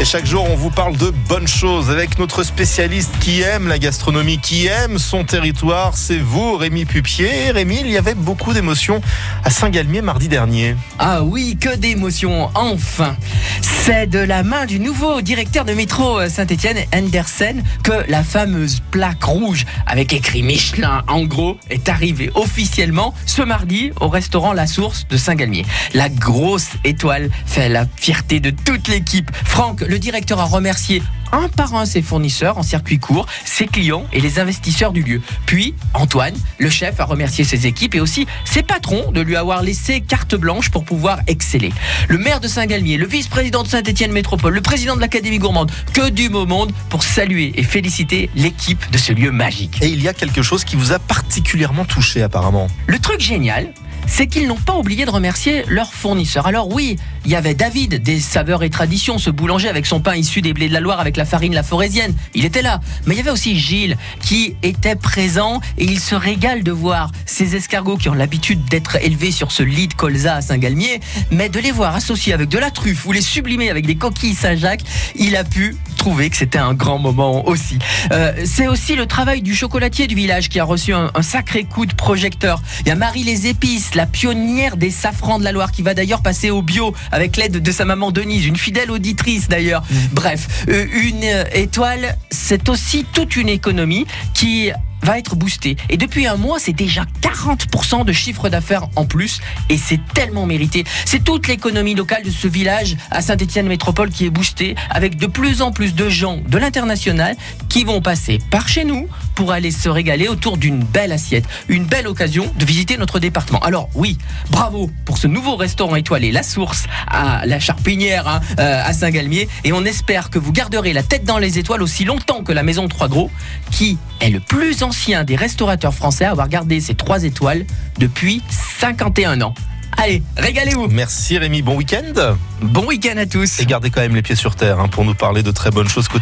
Et chaque jour, on vous parle de bonnes choses avec notre spécialiste qui aime la gastronomie, qui aime son territoire. C'est vous, Rémi Pupier. Rémi, il y avait beaucoup d'émotions à Saint-Galmier mardi dernier. Ah oui, que d'émotions, enfin C'est de la main du nouveau directeur de métro Saint-Étienne, Andersen, que la fameuse plaque rouge avec écrit Michelin en gros est arrivée officiellement ce mardi au restaurant La Source de Saint-Galmier. La grosse étoile fait la fierté de toute l'équipe. Franck, le directeur a remercié un par un ses fournisseurs en circuit court, ses clients et les investisseurs du lieu. Puis, Antoine, le chef, a remercié ses équipes et aussi ses patrons de lui avoir laissé carte blanche pour pouvoir exceller. Le maire de Saint-Galmier, le vice-président de Saint-Étienne Métropole, le président de l'Académie Gourmande, que du beau monde pour saluer et féliciter l'équipe de ce lieu magique. Et il y a quelque chose qui vous a particulièrement touché apparemment. Le truc génial, c'est qu'ils n'ont pas oublié de remercier leurs fournisseurs. Alors oui, il y avait David des Saveurs et Traditions, ce boulanger avec son pain issu des blés de la Loire avec la farine la forésienne. Il était là. Mais il y avait aussi Gilles qui était présent et il se régale de voir ces escargots qui ont l'habitude d'être élevés sur ce lit de colza à Saint-Galmier, mais de les voir associés avec de la truffe ou les sublimer avec des coquilles Saint-Jacques, il a pu trouver que c'était un grand moment aussi. Euh, c'est aussi le travail du chocolatier du village qui a reçu un, un sacré coup de projecteur. Il y a Marie les épices, la pionnière des safrans de la Loire, qui va d'ailleurs passer au bio avec l'aide de sa maman Denise, une fidèle auditrice d'ailleurs. Bref, euh, une étoile, c'est aussi toute une économie qui va être boostée. Et depuis un mois, c'est déjà 40% de chiffre d'affaires en plus. Et c'est tellement mérité. C'est toute l'économie locale de ce village à Saint-Étienne Métropole qui est boostée avec de plus en plus de gens de l'international qui vont passer par chez nous pour aller se régaler autour d'une belle assiette. Une belle occasion de visiter notre département. Alors oui, bravo pour ce nouveau restaurant étoilé La Source à la Charpinière hein, euh, à Saint-Galmier. Et on espère que vous garderez la tête dans les étoiles aussi longtemps que la Maison Trois Gros, qui est le plus ancien des restaurateurs français à avoir gardé ses trois étoiles depuis 51 ans. Allez, régalez-vous. Merci Rémi, bon week-end. Bon week-end à tous. Et gardez quand même les pieds sur terre hein, pour nous parler de très bonnes choses quotidiennes.